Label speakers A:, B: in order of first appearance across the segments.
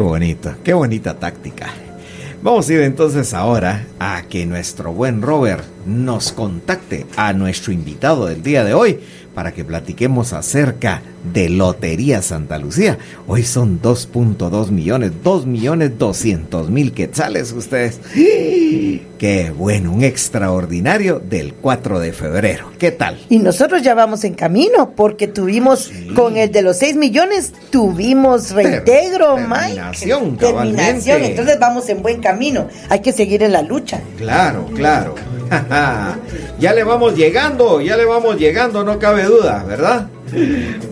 A: Qué bonito, qué bonita táctica. Vamos a ir entonces ahora a que nuestro buen Robert nos contacte a nuestro invitado del día de hoy para que platiquemos acerca de Lotería Santa Lucía. Hoy son 2.2 millones, 2 millones 200 mil quetzales ustedes. Qué bueno, un extraordinario del 4 de febrero. ¿Qué tal?
B: Y nosotros ya vamos en camino porque tuvimos con el de los 6 millones, tuvimos reintegro,
A: terminación,
B: Mike. Terminación, entonces vamos en buen camino. Hay que seguir en la lucha.
A: Claro, claro. ya le vamos llegando, ya le vamos llegando, no cabe duda, ¿verdad?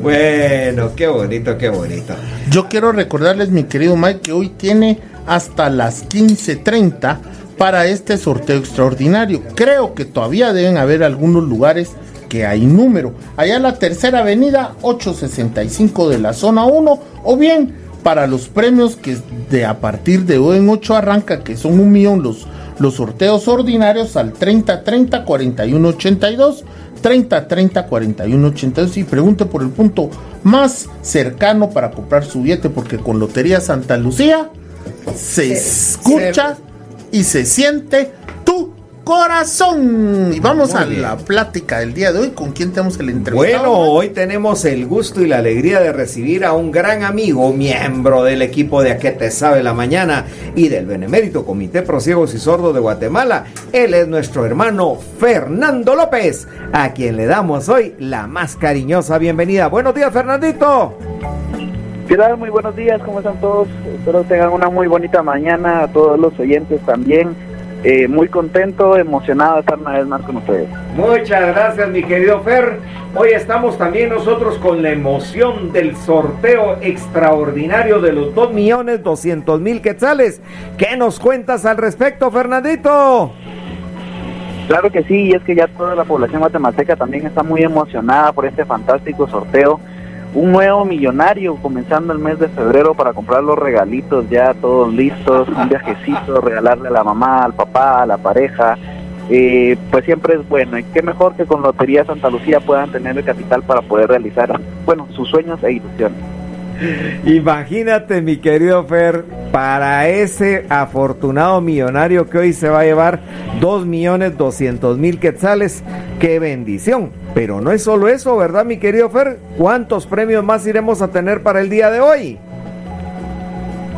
A: Bueno, qué bonito, qué bonito.
C: Yo quiero recordarles, mi querido Mike, que hoy tiene hasta las 15.30 para este sorteo extraordinario. Creo que todavía deben haber algunos lugares que hay número. Allá en la tercera avenida 865 de la zona 1 o bien para los premios que de a partir de hoy en 8 arranca, que son un millón los, los sorteos ordinarios al 30 30 41 82 30 30 41 82 y pregunte por el punto más cercano para comprar su billete porque con Lotería Santa Lucía se escucha y se siente corazón. Y vamos a la plática del día de hoy. ¿Con quién tenemos el entrevistado?
A: Bueno, hoy tenemos el gusto y la alegría de recibir a un gran amigo, miembro del equipo de A qué te sabe la mañana y del Benemérito Comité Pro Ciegos y Sordos de Guatemala. Él es nuestro hermano Fernando López, a quien le damos hoy la más cariñosa bienvenida. Buenos días, Fernandito.
D: ¿Qué tal? Muy buenos días, ¿cómo están todos? Espero tengan una muy bonita mañana, a todos los oyentes también. Eh, muy contento, emocionado de estar una vez más con ustedes.
A: Muchas gracias, mi querido Fer. Hoy estamos también nosotros con la emoción del sorteo extraordinario de los 2 millones 200 mil quetzales. ¿Qué nos cuentas al respecto, Fernandito?
D: Claro que sí, y es que ya toda la población guatemalteca también está muy emocionada por este fantástico sorteo un nuevo millonario comenzando el mes de febrero para comprar los regalitos ya todos listos, un viajecito, regalarle a la mamá, al papá, a la pareja. Eh, pues siempre es bueno y qué mejor que con Lotería Santa Lucía puedan tener el capital para poder realizar, bueno, sus sueños e ilusiones.
A: Imagínate, mi querido Fer, para ese afortunado millonario que hoy se va a llevar 2 millones 200 mil quetzales, qué bendición. Pero no es solo eso, ¿verdad, mi querido Fer? ¿Cuántos premios más iremos a tener para el día de hoy?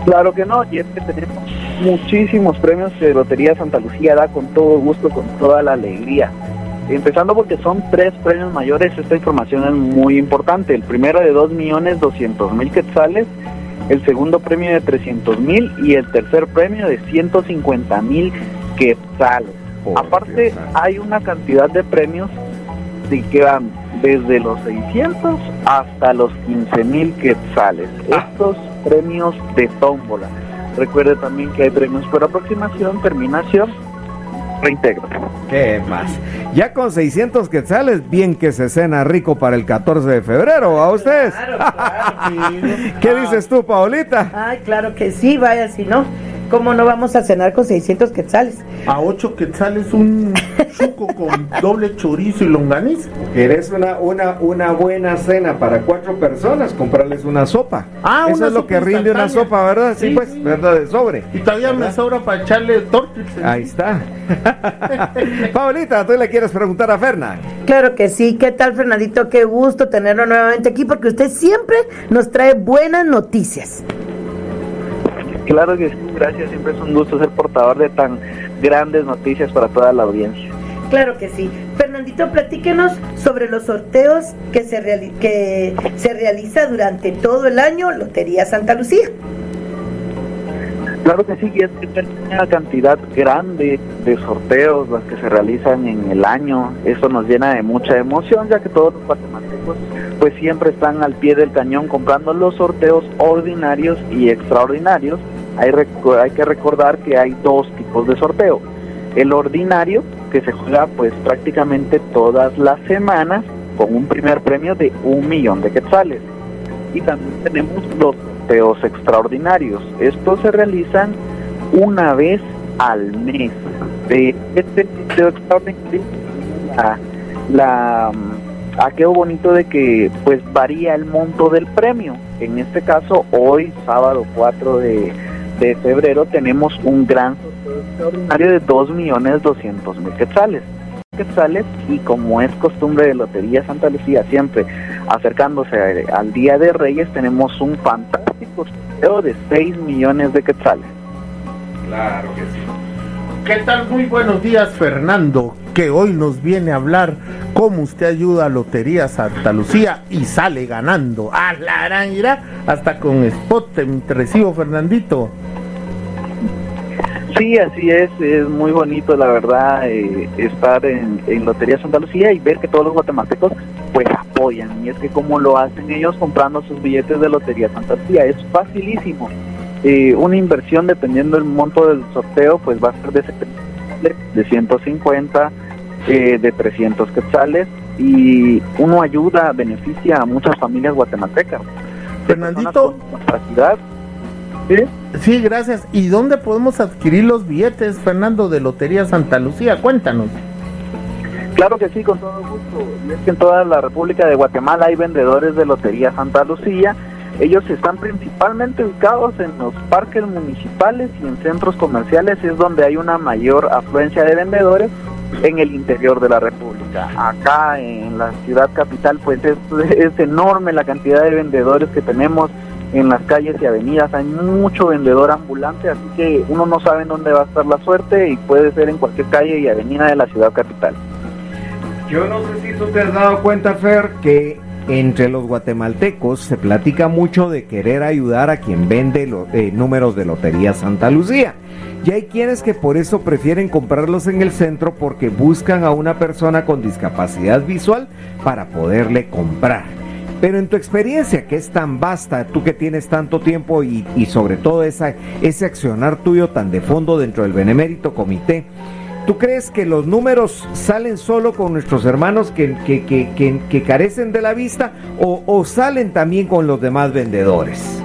D: Claro que no, y es que tenemos muchísimos premios que Lotería Santa Lucía da con todo gusto, con toda la alegría. Empezando porque son tres premios mayores, esta información es muy importante. El primero de 2 millones 200 mil quetzales, el segundo premio de 300 mil y el tercer premio de 150 mil quetzales. Aparte hay una cantidad de premios que van desde los 600 hasta los 15 mil quetzales. Ah. Estos premios de tómbola. Recuerde también que hay premios por aproximación, terminación reintegro.
A: ¿Qué más? Ya con 600 quetzales, bien que se cena rico para el 14 de febrero, ¿a ustedes? ¿Qué dices tú, Paolita?
B: Ay, claro que sí, vaya, si no. ¿Cómo no vamos a cenar con 600 quetzales?
C: A 8 quetzales un chuco con doble chorizo y longaniza.
A: ¿Querés una, una, una buena cena para cuatro personas? Comprarles una sopa. Ah, Eso es lo que rinde una sopa, ¿verdad? Sí, pues, ¿verdad? De sobre.
C: Y todavía me sobra para echarle tortas.
A: Ahí está. Paulita, ¿tú le quieres preguntar a Ferna?
B: Claro que sí. ¿Qué tal, Fernandito? Qué gusto tenerlo nuevamente aquí porque usted siempre nos trae buenas noticias.
D: Claro que sí, gracias. Siempre es un gusto ser portador de tan grandes noticias para toda la audiencia.
B: Claro que sí. Fernandito, platíquenos sobre los sorteos que se, que se realiza durante todo el año Lotería Santa Lucía.
D: Claro que sí, y es una cantidad grande de sorteos las que se realizan en el año. Eso nos llena de mucha emoción, ya que todos los guatemaltecos pues siempre están al pie del cañón comprando los sorteos ordinarios y extraordinarios hay, hay que recordar que hay dos tipos de sorteo. El ordinario, que se juega pues prácticamente todas las semanas con un primer premio de un millón de quetzales. Y también tenemos los sorteos extraordinarios. Estos se realizan una vez al mes. De este sorteo extraordinario, la, a qué bonito de que pues varía el monto del premio. En este caso, hoy, sábado 4 de, de febrero, tenemos un gran extraordinario de 2.200.000 quetzales. Quetzales y como es costumbre de Lotería Santa Lucía, siempre acercándose al Día de Reyes, tenemos un fantástico sorteo de 6 millones de quetzales.
C: Claro que sí. ¿Qué tal? Muy buenos días, Fernando, que hoy nos viene a hablar cómo usted ayuda a Lotería Santa Lucía y sale ganando. A la aranira, hasta con spot te recibo, Fernandito.
D: Sí, así es, es muy bonito la verdad eh, estar en, en, Lotería Santa Lucía y ver que todos los guatemaltecos pues apoyan y es que como lo hacen ellos comprando sus billetes de Lotería Santa Lucía, es facilísimo. Eh, una inversión dependiendo del monto del sorteo pues va a ser de, de 150, eh, de 300 quetzales y uno ayuda, beneficia a muchas familias guatemaltecas.
C: Fernandito,
D: ¿Sí?
C: gracias. ¿Y dónde podemos adquirir los billetes, Fernando, de Lotería Santa Lucía? Cuéntanos.
D: Claro que sí, con todo gusto. Y es que en toda la República de Guatemala hay vendedores de Lotería Santa Lucía. Ellos están principalmente ubicados en los parques municipales y en centros comerciales, es donde hay una mayor afluencia de vendedores en el interior de la República. Acá en la ciudad capital, pues es, es enorme la cantidad de vendedores que tenemos en las calles y avenidas. Hay mucho vendedor ambulante, así que uno no sabe en dónde va a estar la suerte y puede ser en cualquier calle y avenida de la ciudad capital.
A: Yo no sé si tú te has dado cuenta, Fer, que entre los guatemaltecos se platica mucho de querer ayudar a quien vende los eh, números de Lotería Santa Lucía. Y hay quienes que por eso prefieren comprarlos en el centro porque buscan a una persona con discapacidad visual para poderle comprar. Pero en tu experiencia, que es tan vasta, tú que tienes tanto tiempo y, y sobre todo esa, ese accionar tuyo tan de fondo dentro del Benemérito Comité, ¿tú crees que los números salen solo con nuestros hermanos que, que, que, que carecen de la vista o, o salen también con los demás vendedores?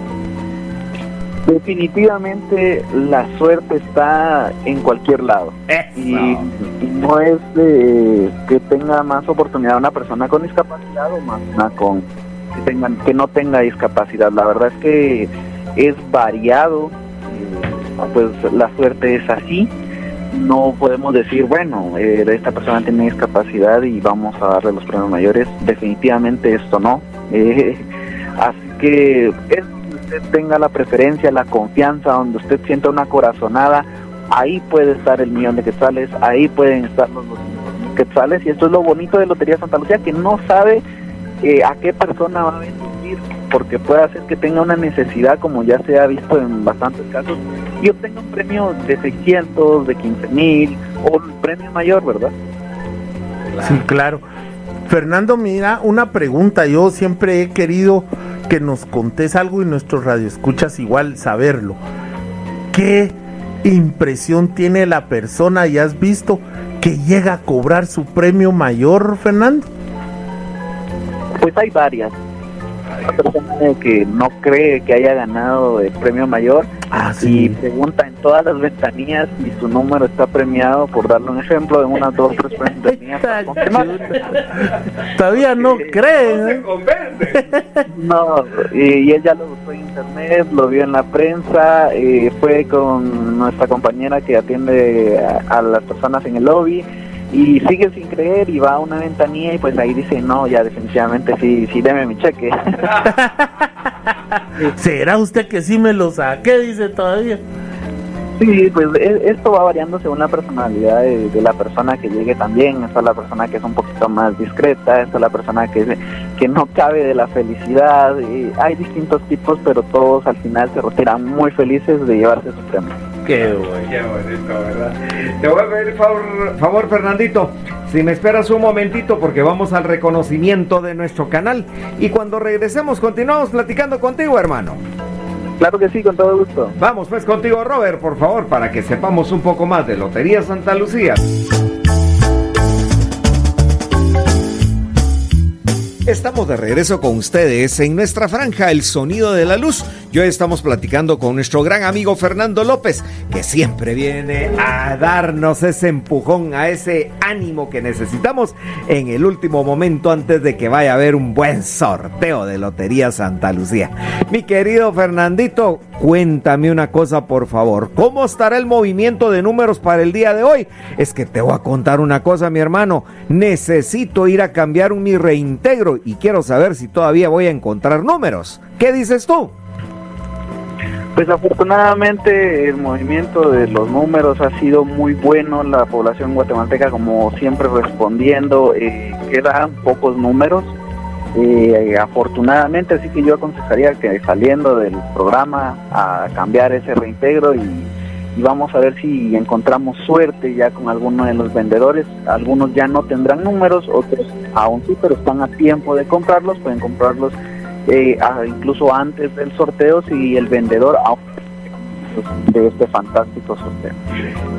D: Definitivamente la suerte está en cualquier lado y, y, no es de que tenga más oportunidad una persona con discapacidad o más una con que tengan que no tenga discapacidad. La verdad es que es variado, eh, pues la suerte es así. No podemos decir, bueno, eh, esta persona tiene discapacidad y vamos a darle los premios mayores. Definitivamente esto no. Eh, así que es usted tenga la preferencia, la confianza, donde usted sienta una corazonada, ahí puede estar el millón de quetzales, ahí pueden estar los, quetzales, y esto es lo bonito de Lotería Santa Lucía, que no sabe eh, a qué persona va a venir, porque puede hacer que tenga una necesidad, como ya se ha visto en bastantes casos, y obtenga un premio de 600, de 15 mil, o un premio mayor, ¿verdad?
C: Sí, claro. Fernando, mira, una pregunta, yo siempre he querido que nos contés algo y nuestros radioescuchas igual saberlo. ¿Qué impresión tiene la persona y has visto que llega a cobrar su premio mayor, Fernando?
D: Pues hay varias. Una persona que no cree que haya ganado el premio mayor
C: ah,
D: sí. y pregunta en todas las ventanillas si su número está premiado, por darle un ejemplo, de unas dos tres ventanillas.
C: Todavía no creen. ¿eh?
D: No, y, y, él ya lo buscó en internet, lo vio en la prensa, eh, fue con nuestra compañera que atiende a, a las personas en el lobby y sigue sin creer y va a una ventanilla y pues ahí dice, no, ya definitivamente sí, sí, deme mi cheque.
C: ¿Será usted que sí me lo saque? Dice todavía.
D: Sí, pues esto va variando según la personalidad de, de, la persona que llegue también. Esta es la persona que es un poquito más discreta, esta es la persona que, que no cabe de la felicidad. Y hay distintos tipos, pero todos al final se retiran muy felices de llevarse su premio.
A: Qué bueno, qué bonito, ¿verdad? Te voy a pedir favor, favor, Fernandito, si me esperas un momentito porque vamos al reconocimiento de nuestro canal y cuando regresemos continuamos platicando contigo, hermano.
D: Claro que sí, con todo gusto.
A: Vamos pues contigo, Robert, por favor, para que sepamos un poco más de Lotería Santa Lucía. Estamos de regreso con ustedes en nuestra franja El Sonido de la Luz Y hoy estamos platicando con nuestro gran amigo Fernando López, que siempre viene a darnos ese empujón, a ese ánimo que necesitamos en el último momento antes de que vaya a haber un buen sorteo de Lotería Santa Lucía. Mi querido Fernandito, cuéntame una cosa por favor. ¿Cómo estará el movimiento de números para el día de hoy? Es que te voy a contar una cosa, mi hermano. Necesito ir a cambiar mi reintegro y quiero saber si todavía voy a encontrar números. ¿Qué dices tú?
D: Pues afortunadamente el movimiento de los números ha sido muy bueno, la población guatemalteca como siempre respondiendo, eh, quedan pocos números, eh, afortunadamente, así que yo aconsejaría que saliendo del programa a cambiar ese reintegro y, y, vamos a ver si encontramos suerte ya con alguno de los vendedores, algunos ya no tendrán números, otros aún sí, pero están a tiempo de comprarlos, pueden comprarlos eh, incluso antes del sorteo si el vendedor de este fantástico sorteo.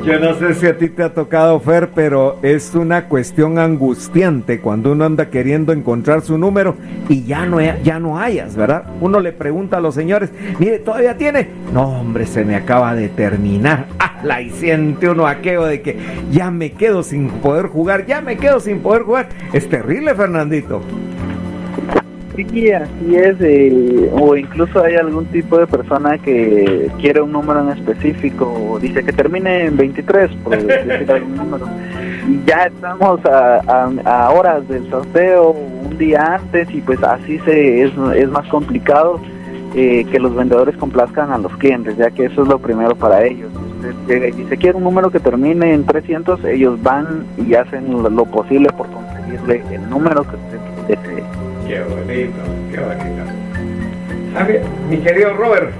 A: Yo no sé si a ti te ha tocado, Fer, pero es una cuestión angustiante cuando uno anda queriendo encontrar su número y ya no, ya no hayas, ¿verdad? Uno le pregunta a los señores, mire, ¿todavía tiene? No, hombre, se me acaba de terminar. Ah, la y siente uno aquello de que ya me quedo sin poder jugar, ya me quedo sin poder jugar. Es terrible, Fernandito.
D: Sí, así es, eh, o incluso hay algún tipo de persona que quiere un número en específico, o dice que termine en 23, por decir algún número, y ya estamos a, horas del sorteo, un día antes, y pues así se es, es más complicado eh, que los vendedores complazcan a los clientes, ya que eso es lo primero para ellos. Usted y dice, quiere un número que termine en 300, ellos van y hacen lo, posible por conseguirle el número que usted desee.
A: Qué bonito, qué bonito. Mi querido Robert.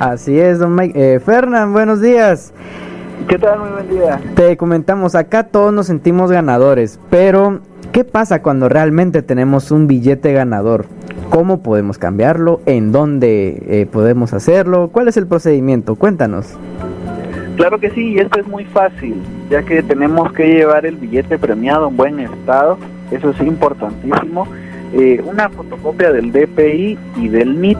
E: Así es, don Mike. Eh, Fernán, buenos días.
D: ¿Qué tal? Muy buen día.
E: Te comentamos, acá todos nos sentimos ganadores, pero ¿qué pasa cuando realmente tenemos un billete ganador? ¿Cómo podemos cambiarlo? ¿En dónde eh, podemos hacerlo? ¿Cuál es el procedimiento? Cuéntanos.
D: Claro que sí, y esto es muy fácil, ya que tenemos que llevar el billete premiado en buen estado, eso es importantísimo eh, una fotocopia del DPI y del NIP.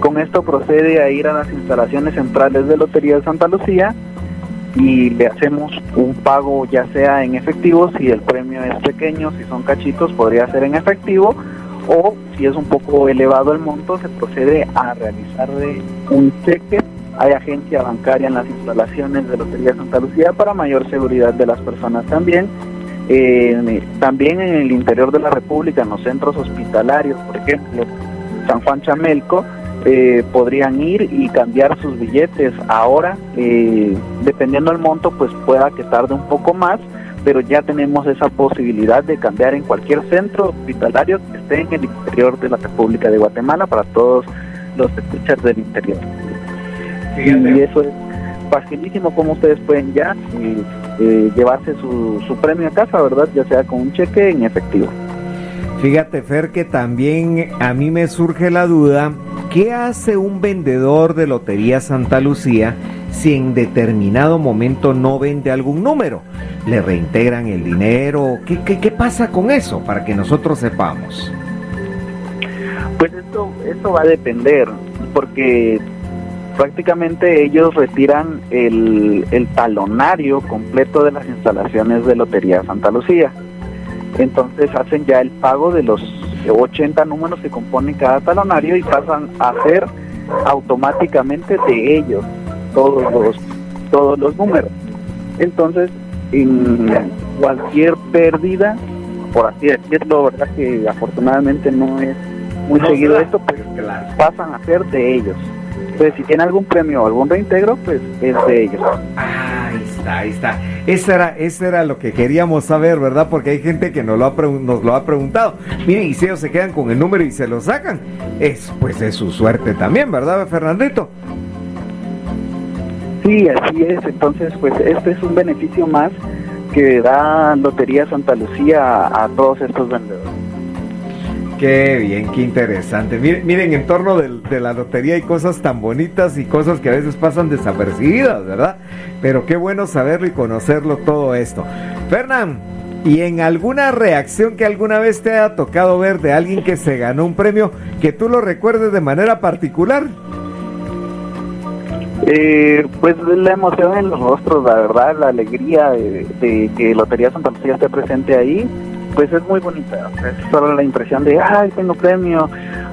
D: Con esto procede a ir a las instalaciones centrales de Lotería de Santa Lucía y le hacemos un pago ya sea en efectivo si el premio es pequeño, si son cachitos podría ser en efectivo o si es un poco elevado el monto se procede a realizarle un cheque. Hay agencia bancaria en las instalaciones de Lotería de Santa Lucía para mayor seguridad de las personas también eh, también en el interior de la República, en los centros hospitalarios, por ejemplo, San Juan Chamelco, eh, podrían ir y cambiar sus billetes. Ahora, eh, dependiendo del monto, pues pueda que tarde un poco más, pero ya tenemos esa posibilidad de cambiar en cualquier centro hospitalario que esté en el interior de la República de Guatemala para todos los escuchas del interior. Y eso es facilísimo como ustedes pueden ya eh, llevarse su, su premio a casa, ¿verdad? Ya sea con un cheque en efectivo.
A: Fíjate, Fer, que también a mí me surge la duda, ¿qué hace un vendedor de Lotería Santa Lucía si en determinado momento no vende algún número? ¿Le reintegran el dinero? ¿Qué, qué, qué pasa con eso para que nosotros sepamos?
D: Pues esto, esto va a depender, porque prácticamente ellos retiran el, talonario completo de las instalaciones de Lotería Santa Lucía. Entonces hacen ya el pago de los 80 números que componen cada talonario y pasan a ser automáticamente de ellos todos los, todos los números. Entonces, en cualquier pérdida, por así decirlo, verdad que afortunadamente no es muy seguido esto, pues pasan a ser de ellos. Entonces, si tiene algún premio o algún reintegro, pues es de ellos.
A: Ahí está, ahí está. Eso era, eso era lo que queríamos saber, ¿verdad? Porque hay gente que nos lo ha, nos lo ha preguntado. Miren, y si ellos se quedan con el número y se lo sacan, es pues es su suerte también, ¿verdad, Fernandito?
D: Sí, así es. Entonces, pues este es un beneficio más que da Lotería Santa Lucía a todos estos vendedores.
A: Qué bien, qué interesante. Miren, miren en torno de la lotería hay cosas tan bonitas y cosas que a veces pasan desapercibidas, ¿verdad? Pero qué bueno saberlo y conocerlo todo esto. Fernán, y en alguna reacción que alguna vez te haya tocado ver de alguien que se ganó un premio que tú lo recuerdes de manera particular.
D: Eh, pues la emoción en los rostros, la verdad, la alegría de, de que Lotería Santa Lucía esté presente ahí, pues es muy bonita. Es solo la impresión de, ay, tengo premio.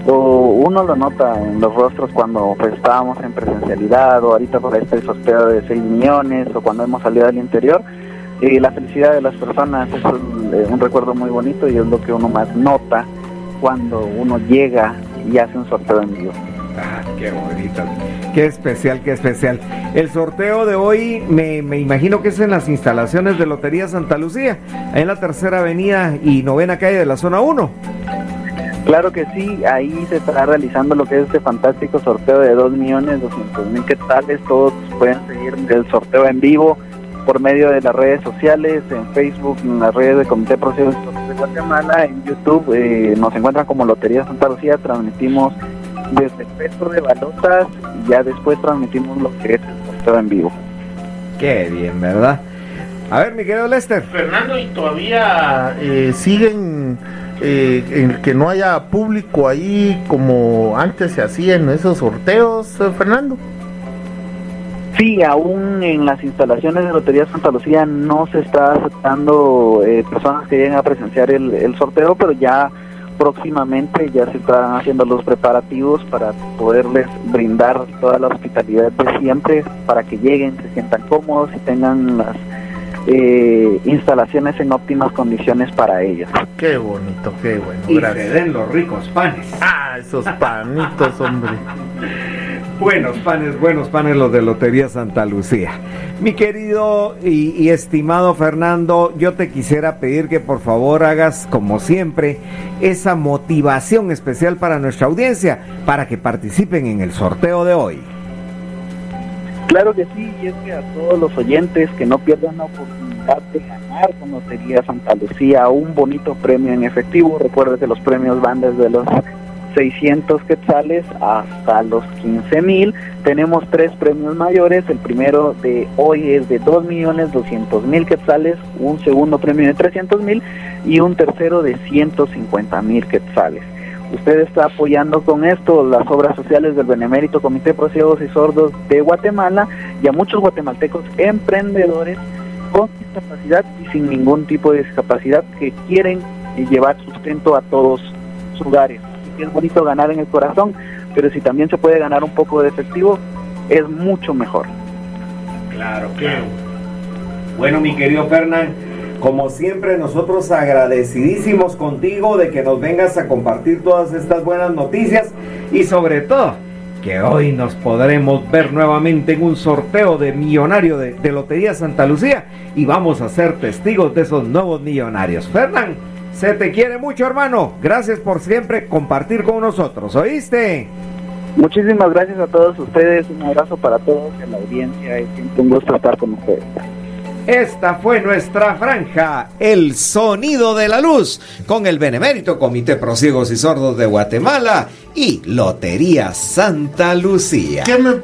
D: O uno lo nota en los rostros cuando pues, estábamos en presencialidad, o ahorita por el sorteo de 6 millones, o cuando hemos salido al interior. Y la felicidad de las personas es un, eh, un recuerdo muy bonito y es lo que uno más nota cuando uno llega y hace un sorteo en vivo.
A: Ah, qué bonito. Qué especial, qué especial. El sorteo de hoy me, me, imagino que es en las instalaciones de Lotería Santa Lucía, en la tercera avenida y novena calle de la zona 1.
D: Claro que sí, ahí se estará realizando lo que es este fantástico sorteo de 2 millones 200 mil quetzales. Todos pueden seguir el sorteo en vivo por medio de las redes sociales, en Facebook, en las redes de Comité Procesos de Guatemala, en YouTube. Eh, nos encuentran como Lotería Santa Lucía, transmitimos desde el peso de balotas y ya después transmitimos lo que es el sorteo en vivo.
A: Qué bien, ¿verdad? A ver, mi querido Lester.
C: Fernando, ¿y todavía eh, siguen eh, en que no haya público ahí como antes se hacían esos sorteos, eh, Fernando?
D: Sí, aún en las instalaciones de Lotería Santa Lucía no se está aceptando eh, personas que lleguen a presenciar el, el sorteo, pero ya próximamente ya se están haciendo los preparativos para poderles brindar toda la hospitalidad de siempre para que lleguen, se sientan cómodos y tengan las eh, instalaciones en óptimas condiciones para ellos.
C: Qué bonito, qué bueno.
A: Y
C: gracias.
A: se den los ricos panes.
C: Ah, esos panitos, hombre.
A: Buenos panes, buenos panes los de Lotería Santa Lucía. Mi querido y, estimado Fernando, yo te quisiera pedir que por favor hagas, como siempre, esa motivación especial para nuestra audiencia, para que participen en el sorteo de hoy.
D: Claro que sí, y es que a todos los oyentes que no pierdan la oportunidad de ganar con Lotería Santa Lucía un bonito premio en efectivo. Recuerde que los premios van desde los 600 quetzales hasta los 15 mil. Tenemos tres premios mayores. El primero de hoy es de 2 millones 200 mil quetzales, un segundo premio de 300 mil y un tercero de 150 mil quetzales. Usted está apoyando con esto las obras sociales del Benemérito Comité Pro y Sordos de Guatemala y a muchos guatemaltecos emprendedores con discapacidad y sin ningún tipo de discapacidad que quieren llevar sustento a todos sus hogares es bonito ganar en el corazón, pero si también se puede ganar un poco de efectivo, es mucho mejor.
A: Claro, claro. Bueno, mi querido Fernán, como siempre, nosotros agradecidísimos contigo de que nos vengas a compartir todas estas buenas noticias y sobre todo que hoy nos podremos ver nuevamente en un sorteo de millonario de, Lotería Santa Lucía y vamos a ser testigos de esos nuevos millonarios. Fernán, se te quiere mucho, hermano. Gracias por siempre compartir con nosotros. ¿Oíste?
D: Muchísimas gracias a todos ustedes. Un abrazo para todos en la audiencia. Es siempre un gusto estar con ustedes.
A: Esta fue nuestra franja, el sonido de la luz, con el Benemérito Comité Prosiegos y Sordos de Guatemala y Lotería Santa Lucía.
C: ¿Qué me